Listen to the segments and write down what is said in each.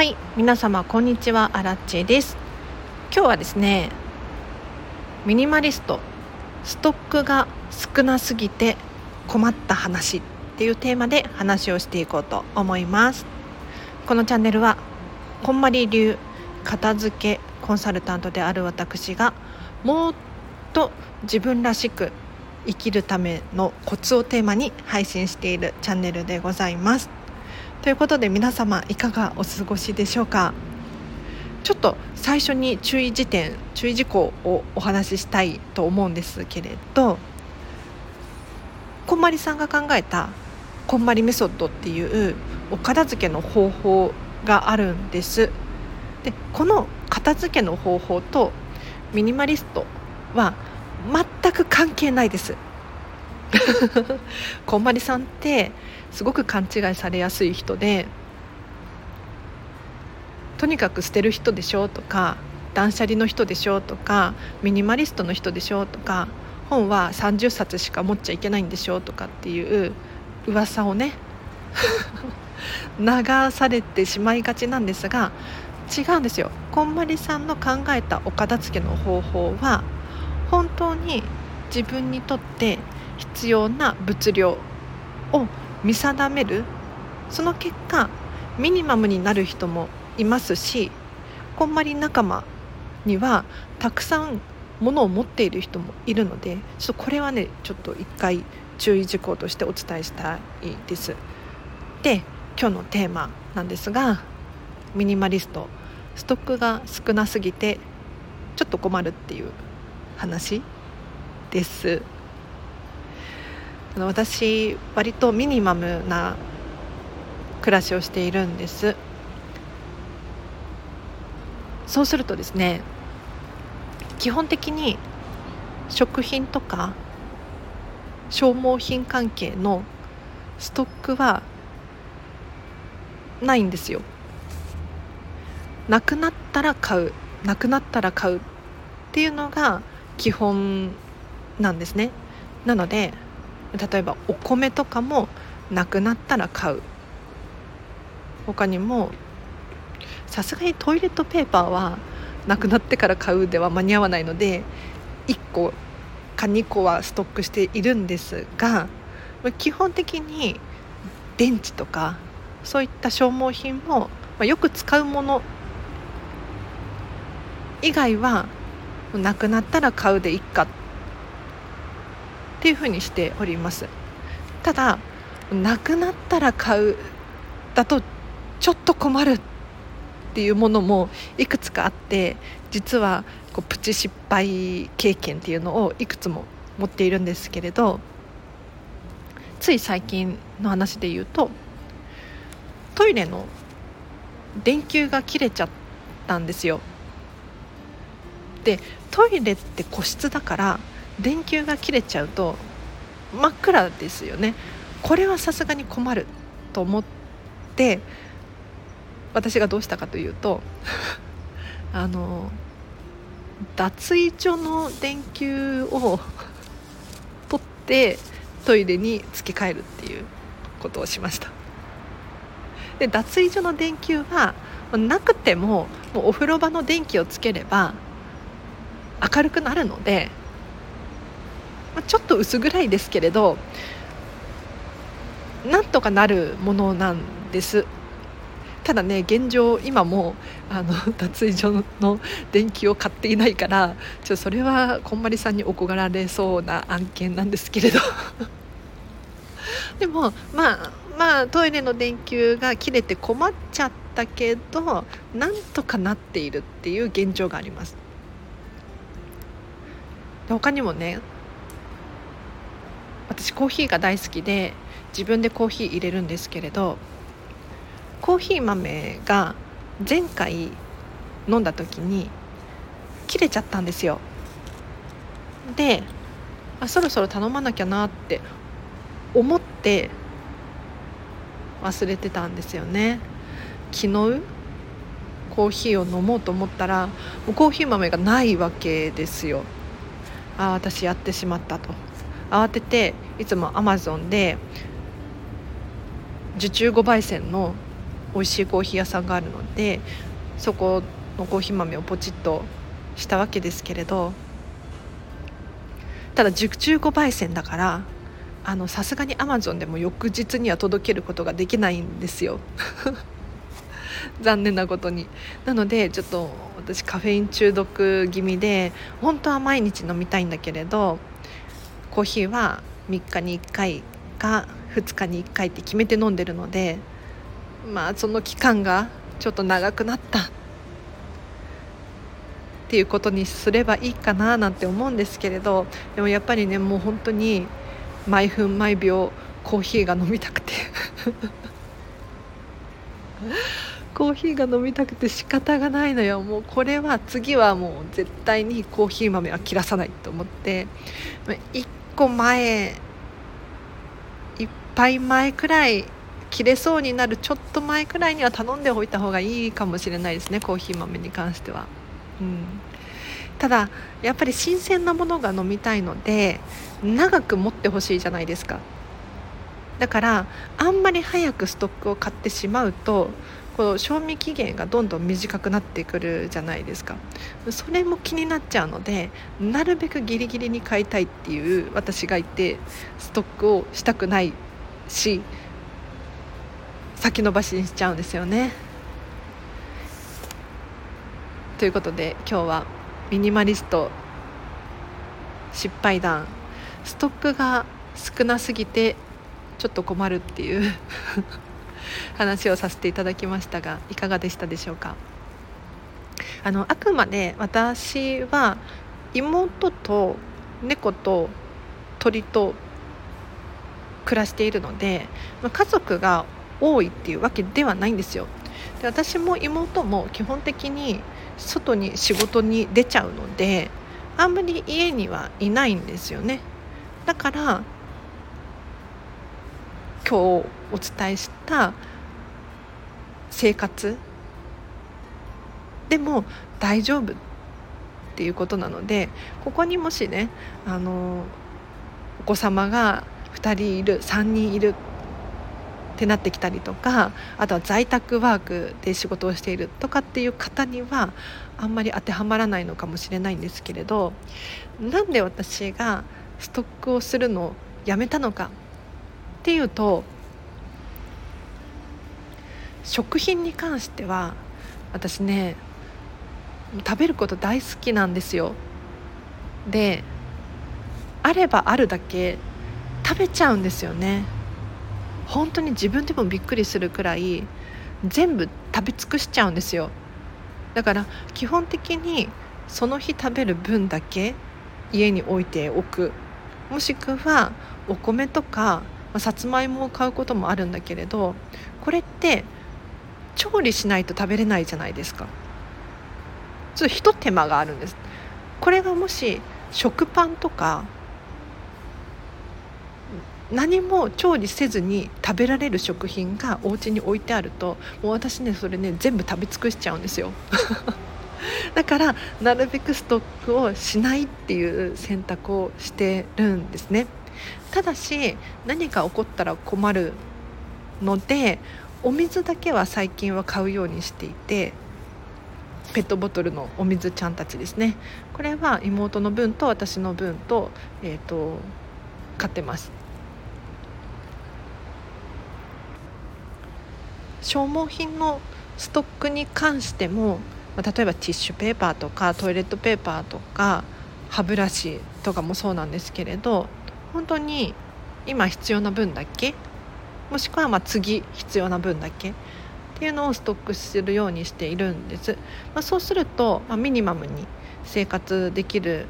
はい皆様こんにちは。アラッチェです。今日はですねミニマリストストックが少なすぎて困った話っていうテーマで話をしていこうと思います。このチャンネルはこんまり流片付けコンサルタントである私がもっと自分らしく生きるためのコツをテーマに配信しているチャンネルでございます。ということで皆様いかがお過ごしでしょうか？ちょっと最初に注意事点注意事項をお話ししたいと思うんですけれどこんまりさんが考えたこんまりメソッドっていうお片付けの方法があるんです。でこの片付けの方法とミニマリストは全く関係ないです。こんまりさんってすごく勘違いされやすい人でとにかく捨てる人でしょとか断捨離の人でしょとかミニマリストの人でしょとか本は30冊しか持っちゃいけないんでしょとかっていう噂をね 流されてしまいがちなんですが違うんですよ。こんまりさんの考えたお片付けの方法は本当に自分にとって必要な物量を見定めるその結果ミニマムになる人もいますしこんまり仲間にはたくさん物を持っている人もいるのでちょっとこれはねちょっと一回注意事項としてお伝えしたいです。で今日のテーマなんですがミニマリストストックが少なすぎてちょっと困るっていう話です。私割とミニマムな暮らしをしているんです。そうするとですね基本的に食品とか消耗品関係のストックはないんですよ。なくなったら買うなくなったら買うっていうのが基本なんですね。なので例えばお米とかもなくなったら買う。他にもさすがにトイレットペーパーはなくなってから買うでは間に合わないので1個か2個はストックしているんですが基本的に電池とかそういった消耗品もよく使うもの以外はなくなったら買うでいっかっっていうふうにしております。ただなくなったら買うだとちょっと困るっていうものもいくつかあって実はこうプチ失敗経験っていうのをいくつも持っているんですけれどつい最近の話で言うとトイレの電球が切れちゃったんですよ。でトイレって個室だから電球が切れちゃうと真っ暗ですよね。これはさすがに困ると思って私がどうしたかというと あの脱衣所の電球を取ってトイレに付け替えるっていうことをしました。で脱衣所の電球はなくてももうお風呂場の電気をつければ明るくなるのでちょっと薄暗いですけれどなんとかなるものなんです。ただね現状今もあの 脱衣所の電気を買っていないからちょそれはこんまりさんに怒られそうな案件なんですけれど。でもまあまあトイレの電球が切れて困っちゃったけどなんとかなっているっていう現状があります。他にもね私コーヒーが大好きで自分でコーヒー入れるんですけれどコーヒー豆が前回飲んだ時に切れちゃったんですよ。であそろそろ頼まなきゃなって思って忘れてたんですよね。昨日コーヒーを飲もうと思ったらもうコーヒー豆がないわけですよ。ああ私やってしまったと。慌てていつもアマゾンで受注5焙煎の美味しいコーヒー屋さんがあるのでそこのコーヒー豆をポチッとしたわけですけれどただ熟中5焙煎だからあのさすがにアマゾンでも翌日には届けることができないんですよ。残念なことに。なのでちょっと私カフェイン中毒気味で本当は毎日飲みたいんだけれどコーヒーは3日に1回か2日に1回って決めて飲んでるのでまあその期間がちょっと長くなった。っていうことにすればいいかななんて思うんですけれどでもやっぱりねもう本当に毎分毎秒コーヒーが飲みたくて。コーヒーが飲みたくて仕方がないのよ。もうこれは次はもう絶対にコーヒー豆は切らさないと思って。1個前1杯前くらい切れそうになるちょっと前くらいには頼んでおいた方がいいかもしれないですねコーヒー豆に関しては。うん、ただやっぱり新鮮なものが飲みたいので長く持ってほしいじゃないですかだからあんまり早くストックを買ってしまうとこう賞味期限がどんどん短くなってくるじゃないですか。それも気になっちゃうのでなるべくギリギリに買いたいっていう私がいてストックをしたくないし先延ばしにしちゃうんですよね。ということで今日はミニマリスト失敗談。ストックが少なすぎてちょっと困るっていう。話をさせていただきましたがいかがでしたでしょうか？あのあくまで私は妹と猫と鳥と暮らしているので、まあ、家族が多いっていうわけではないんですよ。で私も妹も基本的に外に仕事に出ちゃうのであんまり家にはいないんですよね。だから今日お伝えした生活。でも大丈夫っていうことなのでここにもしねあのお子様が2人いる3人いるってなってきたりとかあとは在宅ワークで仕事をしているとかっていう方にはあんまり当てはまらないのかもしれないんですけれどなんで私がストックをするのをやめたのかっていうと食品に関しては私ね食べること大好きなんですよ。であればあるだけ食べちゃうんですよね。本当に自分でもびっくりするくらい全部食べ尽くしちゃうんですよ。だから基本的にその日食べる分だけ家に置いておく。もしくはお米とか、あ、さつまいもを買うこともあるんだけれどこれって調理しないと食べれないじゃないですか。ちょっとひと手間があるんです。これがもし食パンとか何も調理せずに食べられる食品がお家に置いてあるともう私ねそれね全部食べ尽くしちゃうんですよ。だからなるべくストックをしないっていう選択をしてるんですね。ただし何か起こったら困るのでお水だけは最近は買うようにしていてペットボトルのお水ちゃんたちですね。これは妹の分と私の分と,、えーと買ってます。消耗品のストックに関しても、まあ、例えばティッシュペーパーとかトイレットペーパーとか歯ブラシとかもそうなんですけれど本当に今必要な分だけ？もしくはま次必要な分だけ？っていうのをストックするようにしているんです、まあ、そうすると、まあ、ミニマムに生活できるっ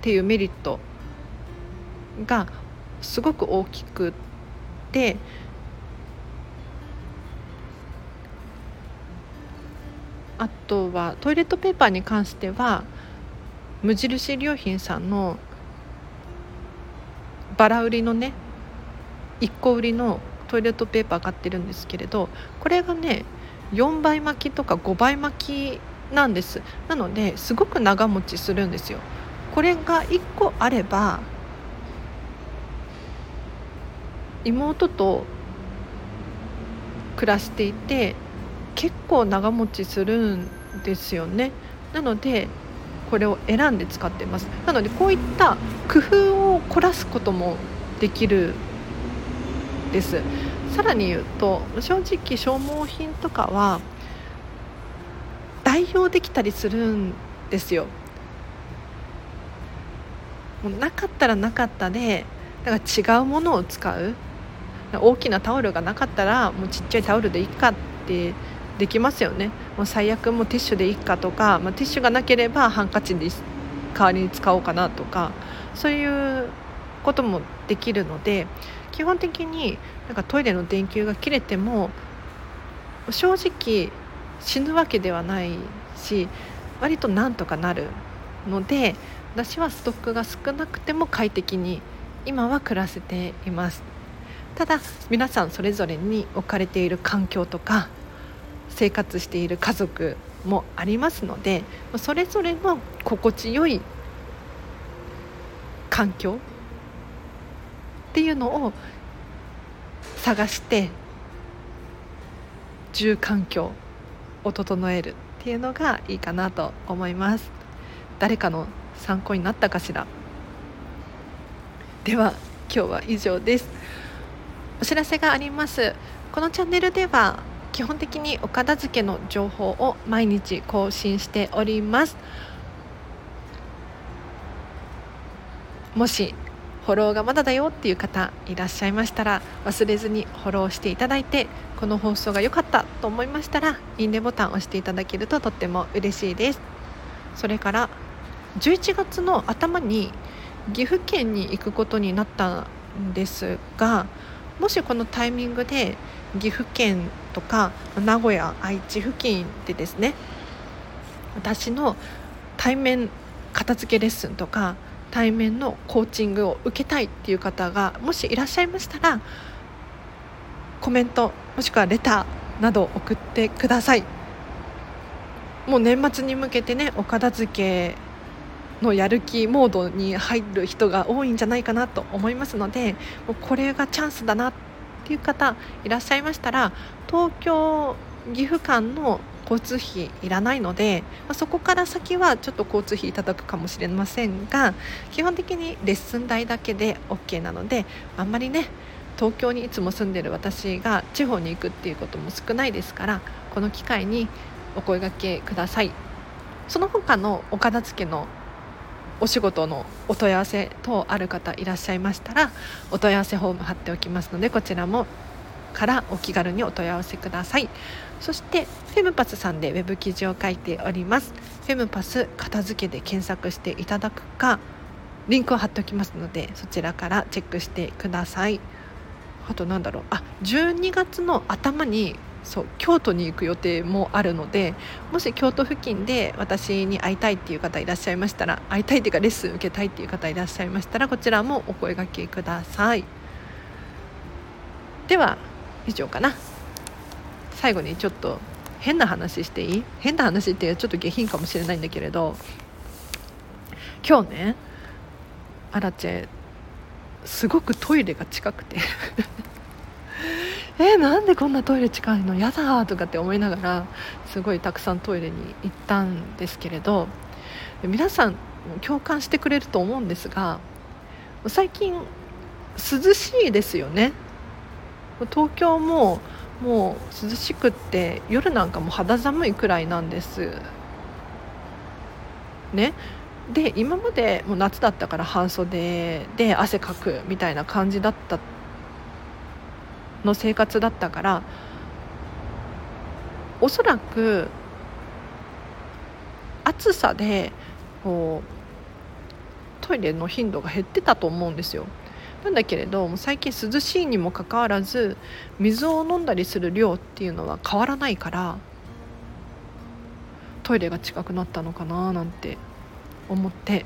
ていうメリットがすごく大きくてあとはトイレットペーパーに関しては無印良品さんのバラ売りのね1個売りのトイレットペーパー買ってるんですけれどこれがね4倍巻きとか5倍巻きなんです。なのですごく長持ちするんですよ。これが1個あれば妹と暮らしていて結構長持ちするんですよね。なのでこれを選んで使ってます。なのでこういった工夫を凝らすこともできるです。さらに言うと正直消耗品とかは代用できたりするんですよ。もうなかったらなかったでだから違うものを使う。大きなタオルがなかったらもうちっちゃいタオルでいいかってできますよね。もう最悪もうティッシュでいいかとか、まあ、ティッシュがなければハンカチに代わりに使おうかなとかそういうこともできるので基本的になんかトイレの電球が切れても正直死ぬわけではないし割となんとかなるので私はストックが少なくても快適に今は暮らせています。ただ皆さんそれぞれに置かれている環境とか生活している家族もありますのでそれぞれの心地よい環境っていうのを探して住環境を整えるっていうのがいいかなと思います。誰かの参考になったかしら？では今日は以上です。お知らせがあります。このチャンネルでは基本的にお片付けの情報を毎日更新しております。もしフォローがまだだよっていう方いらっしゃいましたら忘れずにフォローしていただいてこの放送が良かったと思いましたらいいねボタンを押していただけるととっても嬉しいです。それから11月の頭に岐阜県に行くことになったんですがもしこのタイミングで岐阜県とか名古屋愛知付近でですね私の対面片付けレッスンとか対面のコーチングを受けたいっていう方がもしいらっしゃいましたらコメントもしくはレターなど送ってください。もう年末に向けてねお片付けのやる気モードに入る人が多いんじゃないかなと思いますのでもうこれがチャンスだなっていう方いらっしゃいましたら東京岐阜間の交通費いらないので、まあ、そこから先はちょっと交通費いただくかもしれませんが基本的にレッスン代だけで OK なのであんまりね東京にいつも住んでる私が地方に行くっていうことも少ないですからこの機会にお声がけください。その他のお片付けのお仕事のお問い合わせ等ある方いらっしゃいましたらお問い合わせフォーム貼っておきますのでこちらもからお気軽にお問い合わせください。そしてフェムパスさんでウェブ記事を書いております。フェムパス片付けで検索していただくかリンクを貼っておきますのでそちらからチェックしてください。あとなんだろう。あ12月の頭にそう京都に行く予定もあるのでもし京都付近で私に会いたいっていう方いらっしゃいましたら会いたいっていうかレッスン受けたいっていう方いらっしゃいましたらこちらもお声がけください。では以上かな。最後にちょっと変な話していい？変な話ってちょっと下品かもしれないんだけれど今日ねアラチェすごくトイレが近くて。えー、なんでこんなトイレ近いの？やだとかって思いながらすごいたくさんトイレに行ったんですけれど皆さん共感してくれると思うんですが最近涼しいですよね。東京ももう涼しくって夜なんかも肌寒いくらいなんです。ね。で今までもう夏だったから半袖で汗かくみたいな感じだったの生活だったからおそらく暑さでこうトイレの頻度が減ってたと思うんですよ。なんだけれど最近涼しいにもかかわらず水を飲んだりする量っていうのは変わらないからトイレが近くなったのかななんて思って。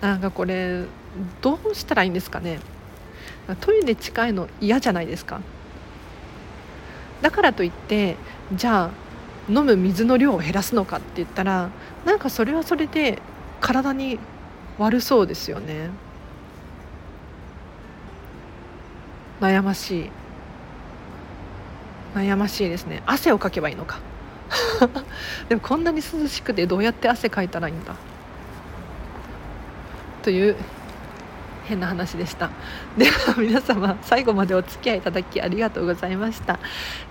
なんかこれどうしたらいいんですかね。トイレ近いの嫌じゃないですか。だからといってじゃあ飲む水の量を減らすのかって言ったらなんかそれはそれで体に悪そうですよね。悩ましい。悩ましいですね。汗をかけばいいのか。でもこんなに涼しくてどうやって汗かいたらいいんだ。という変な話でした。では皆様最後までお付き合いいただきありがとうございました。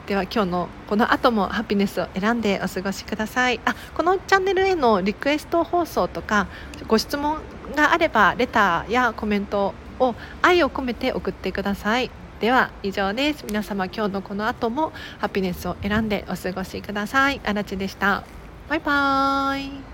では今日のこの後もハピネスを選んでお過ごしください。あこのチャンネルへのリクエスト放送とかご質問があればレターやコメントを愛を込めて送ってください。では以上です。皆様今日のこの後もハピネスを選んでお過ごしください。あらちでした。バイバーイ。